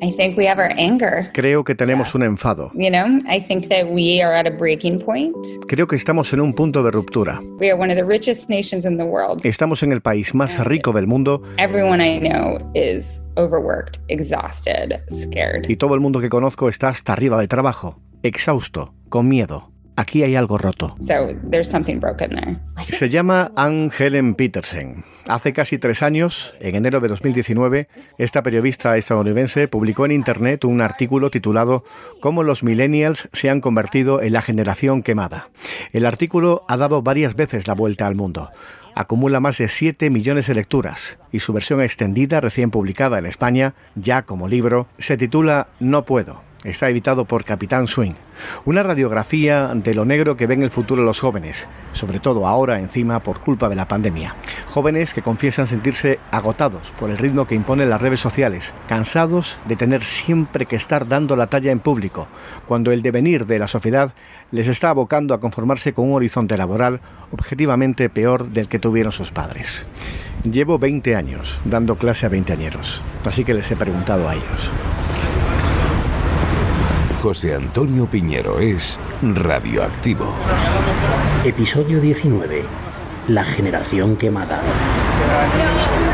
I think we have our anger. Creo que tenemos un enfado. You know, I think that we are at a breaking point. Creo que estamos en un punto de ruptura. We are one of the richest nations in the world. Estamos en el país más rico del mundo. Everyone I know is overworked, exhausted, scared. Y todo el mundo que conozco está hasta arriba de trabajo, exhausto, con miedo. Aquí hay algo roto. So there's something broken there. Se llama Helen Petersen. Hace casi tres años, en enero de 2019, esta periodista estadounidense publicó en Internet un artículo titulado Cómo los millennials se han convertido en la generación quemada. El artículo ha dado varias veces la vuelta al mundo. Acumula más de 7 millones de lecturas y su versión extendida, recién publicada en España, ya como libro, se titula No puedo está editado por Capitán Swing, una radiografía de lo negro que ven el futuro los jóvenes, sobre todo ahora encima por culpa de la pandemia. Jóvenes que confiesan sentirse agotados por el ritmo que imponen las redes sociales, cansados de tener siempre que estar dando la talla en público, cuando el devenir de la sociedad les está abocando a conformarse con un horizonte laboral objetivamente peor del que tuvieron sus padres. Llevo 20 años dando clase a veinteañeros, así que les he preguntado a ellos. José Antonio Piñero es radioactivo. Episodio 19. La generación quemada.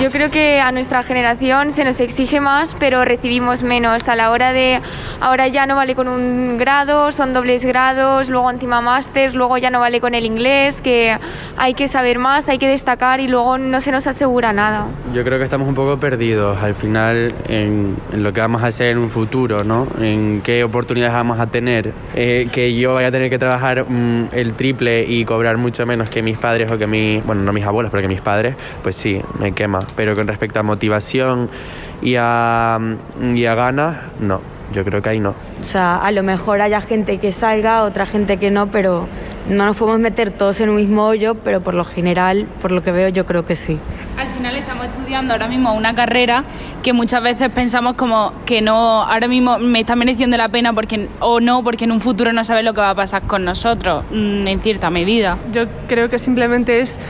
Yo creo que a nuestra generación se nos exige más, pero recibimos menos. A la hora de. Ahora ya no vale con un grado, son dobles grados, luego encima máster, luego ya no vale con el inglés, que hay que saber más, hay que destacar y luego no se nos asegura nada. Yo creo que estamos un poco perdidos al final en, lo que vamos a hacer en un futuro, ¿no? En qué oportunidades vamos a tener. Eh, que yo vaya a tener que trabajar mm, el triple y cobrar mucho menos que mis padres o que mis. Bueno, no mis abuelos, pero que mis padres, pues sí, me quema pero con respecto a motivación y a, y a ganas, no. Yo creo que ahí no. O sea, a lo mejor haya gente que salga, otra gente que no, pero no nos podemos meter todos en un mismo hoyo, pero por lo general, por lo que veo, yo creo que sí. Al final estamos estudiando ahora mismo una carrera que muchas veces pensamos como que no, ahora mismo me está mereciendo la pena porque o no, porque en un futuro no sabes lo que va a pasar con nosotros, mm, en cierta medida. Yo creo que simplemente es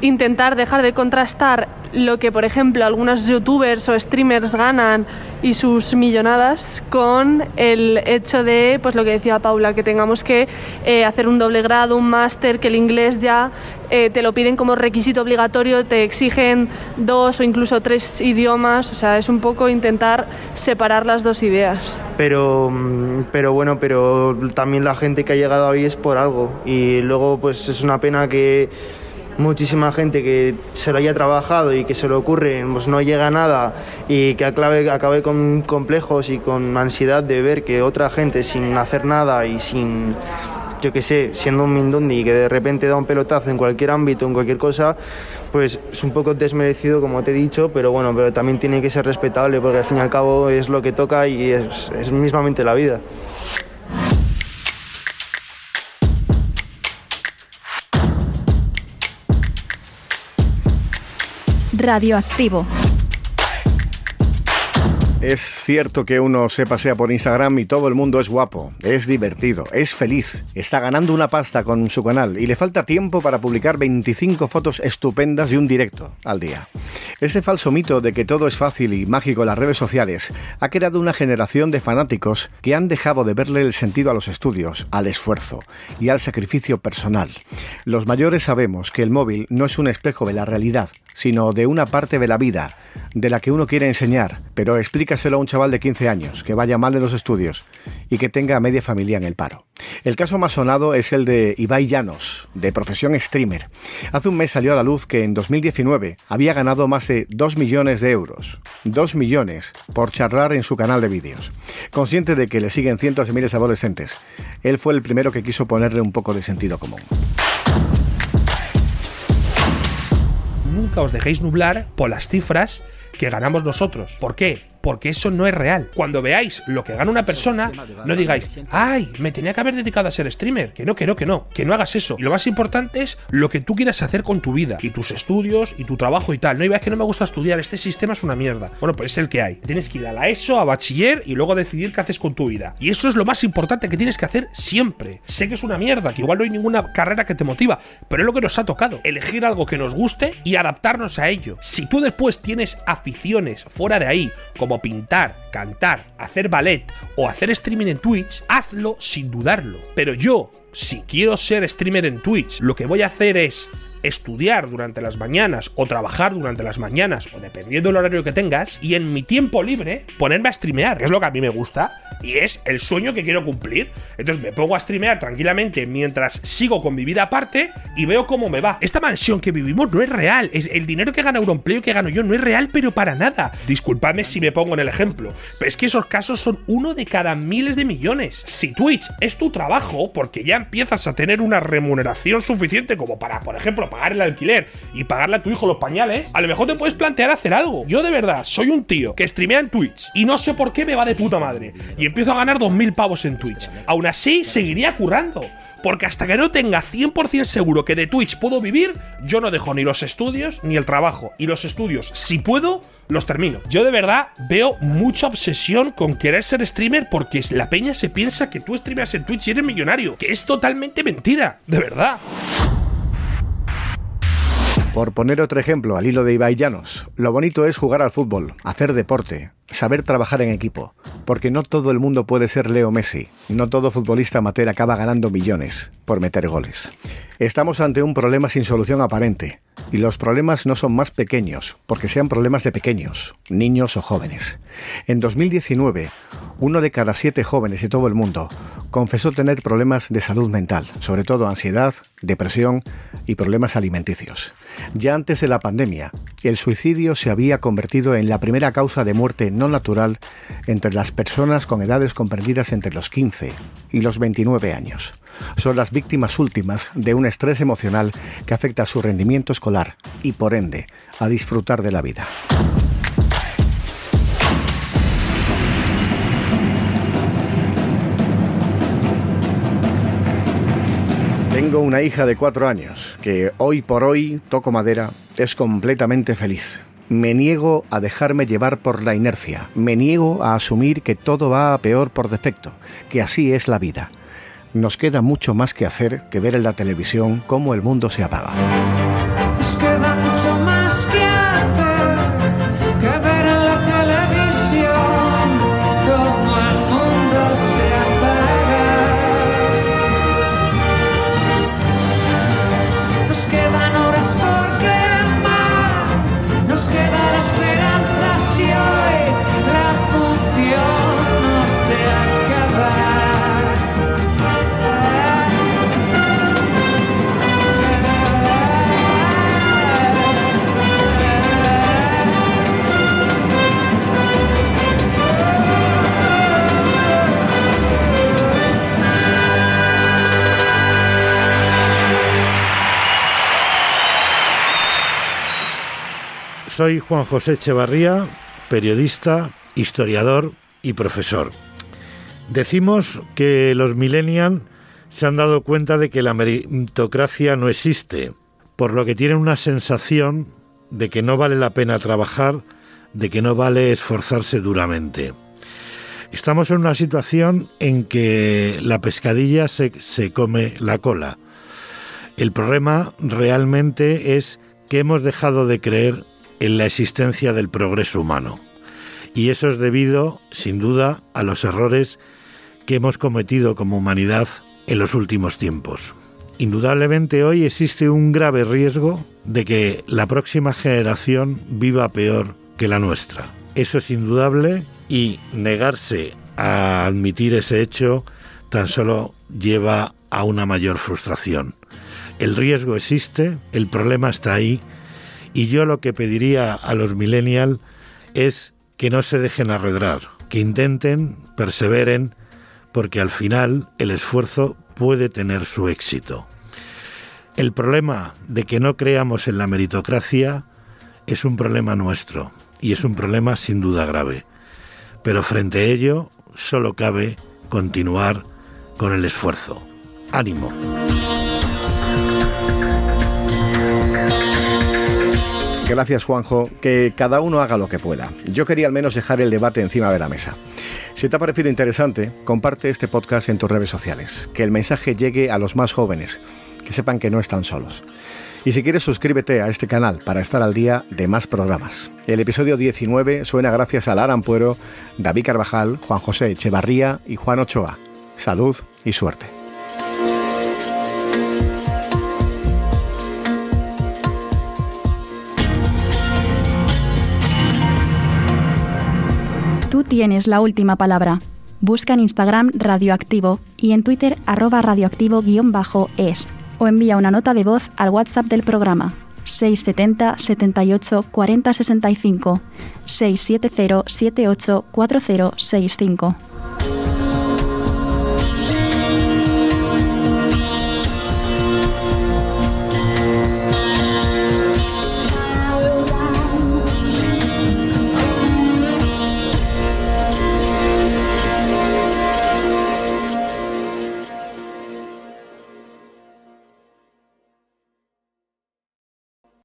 intentar dejar de contrastar lo que, por ejemplo, algunos youtubers o streamers ganan y sus millonadas con el hecho de, pues lo que decía Paula, que tengamos que eh, hacer un doble grado, un máster, que el inglés ya eh, te lo piden como requisito obligatorio, te exigen dos o incluso tres idiomas, o sea, es un poco intentar separar las dos ideas. Pero, mm, pero bueno, pero también la gente que ha llegado ahí es por algo y luego pues es una pena que muchísima gente que se lo haya trabajado y que se le ocurre, pues no llega a nada y que acabe, acabe con complejos y con ansiedad de ver que otra gente sin hacer nada y sin, yo qué sé, siendo un mindundi que de repente da un pelotazo en cualquier ámbito, en cualquier cosa, pues es un poco desmerecido, como te he dicho, pero bueno, pero también tiene que ser respetable porque al fin y al cabo es lo que toca y es, es mismamente la vida. Radioactivo. Es cierto que uno se pasea por Instagram y todo el mundo es guapo, es divertido, es feliz, está ganando una pasta con su canal y le falta tiempo para publicar 25 fotos estupendas y un directo al día. Ese falso mito de que todo es fácil y mágico en las redes sociales ha creado una generación de fanáticos que han dejado de verle el sentido a los estudios, al esfuerzo y al sacrificio personal. Los mayores sabemos que el móvil no es un espejo de la realidad, sino de una parte de la vida, de la que uno quiere enseñar, pero explícaselo a un chaval de 15 años que vaya mal en los estudios y que tenga media familia en el paro. El caso más sonado es el de Ibai Llanos, de profesión streamer. Hace un mes salió a la luz que en 2019 había ganado más de 2 millones de euros. 2 millones por charlar en su canal de vídeos. Consciente de que le siguen cientos de miles de adolescentes, él fue el primero que quiso ponerle un poco de sentido común. nunca os dejéis nublar por las cifras que ganamos nosotros. ¿Por qué? Porque eso no es real. Cuando veáis lo que gana una persona, no digáis, ay, me tenía que haber dedicado a ser streamer. Que no, que no, que no, que no hagas eso. Y lo más importante es lo que tú quieras hacer con tu vida y tus estudios y tu trabajo y tal. No, y que no me gusta estudiar, este sistema es una mierda. Bueno, pues es el que hay. Tienes que ir a ESO, a bachiller y luego decidir qué haces con tu vida. Y eso es lo más importante que tienes que hacer siempre. Sé que es una mierda, que igual no hay ninguna carrera que te motiva, pero es lo que nos ha tocado. Elegir algo que nos guste y adaptarnos a ello. Si tú después tienes aficiones fuera de ahí, como pintar, cantar, hacer ballet o hacer streaming en Twitch, hazlo sin dudarlo. Pero yo, si quiero ser streamer en Twitch, lo que voy a hacer es estudiar durante las mañanas o trabajar durante las mañanas o dependiendo del horario que tengas y en mi tiempo libre ponerme a streamear, que es lo que a mí me gusta y es el sueño que quiero cumplir. Entonces me pongo a streamear tranquilamente mientras sigo con mi vida aparte y veo cómo me va. Esta mansión que vivimos no es real, es el dinero que gana Euroempleo que gano yo no es real pero para nada. Disculpadme si me pongo en el ejemplo, pero es que esos casos son uno de cada miles de millones. Si Twitch es tu trabajo porque ya empiezas a tener una remuneración suficiente como para, por ejemplo, pagar el alquiler y pagarle a tu hijo los pañales, a lo mejor te puedes plantear hacer algo. Yo de verdad soy un tío que streamea en Twitch y no sé por qué me va de puta madre y empiezo a ganar 2.000 pavos en Twitch. Aún así, seguiría currando. Porque hasta que no tenga 100% seguro que de Twitch puedo vivir, yo no dejo ni los estudios ni el trabajo. Y los estudios, si puedo, los termino. Yo de verdad veo mucha obsesión con querer ser streamer porque la peña se piensa que tú streameas en Twitch y eres millonario. Que es totalmente mentira, de verdad. Por poner otro ejemplo al hilo de Ibai Llanos, lo bonito es jugar al fútbol, hacer deporte, saber trabajar en equipo, porque no todo el mundo puede ser Leo Messi, no todo futbolista amateur acaba ganando millones por meter goles. Estamos ante un problema sin solución aparente, y los problemas no son más pequeños, porque sean problemas de pequeños, niños o jóvenes. En 2019, uno de cada siete jóvenes de todo el mundo confesó tener problemas de salud mental, sobre todo ansiedad, depresión y problemas alimenticios. Ya antes de la pandemia, el suicidio se había convertido en la primera causa de muerte no natural entre las personas con edades comprendidas entre los 15 y los 29 años. Son las víctimas últimas de un estrés emocional que afecta a su rendimiento escolar y, por ende, a disfrutar de la vida. Tengo una hija de cuatro años que hoy por hoy, toco madera, es completamente feliz. Me niego a dejarme llevar por la inercia. Me niego a asumir que todo va a peor por defecto, que así es la vida. Nos queda mucho más que hacer que ver en la televisión cómo el mundo se apaga. Soy Juan José Echevarría, periodista, historiador y profesor. Decimos que los millennials se han dado cuenta de que la meritocracia no existe, por lo que tienen una sensación de que no vale la pena trabajar, de que no vale esforzarse duramente. Estamos en una situación en que la pescadilla se, se come la cola. El problema realmente es que hemos dejado de creer en la existencia del progreso humano. Y eso es debido, sin duda, a los errores que hemos cometido como humanidad en los últimos tiempos. Indudablemente hoy existe un grave riesgo de que la próxima generación viva peor que la nuestra. Eso es indudable y negarse a admitir ese hecho tan solo lleva a una mayor frustración. El riesgo existe, el problema está ahí y yo lo que pediría a los millennials es que no se dejen arredrar, que intenten, perseveren, porque al final el esfuerzo puede tener su éxito. El problema de que no creamos en la meritocracia es un problema nuestro y es un problema sin duda grave. Pero frente a ello solo cabe continuar con el esfuerzo. Ánimo. Gracias Juanjo, que cada uno haga lo que pueda. Yo quería al menos dejar el debate encima de la mesa. Si te ha parecido interesante, comparte este podcast en tus redes sociales, que el mensaje llegue a los más jóvenes, que sepan que no están solos. Y si quieres suscríbete a este canal para estar al día de más programas. El episodio 19 suena gracias a Lara Ampuero, David Carvajal, Juan José Echevarría y Juan Ochoa. Salud y suerte. Tú tienes la última palabra. Busca en Instagram Radioactivo y en Twitter arroba radioactivo-es o envía una nota de voz al WhatsApp del programa 670 78 40 65 670 78 40 65.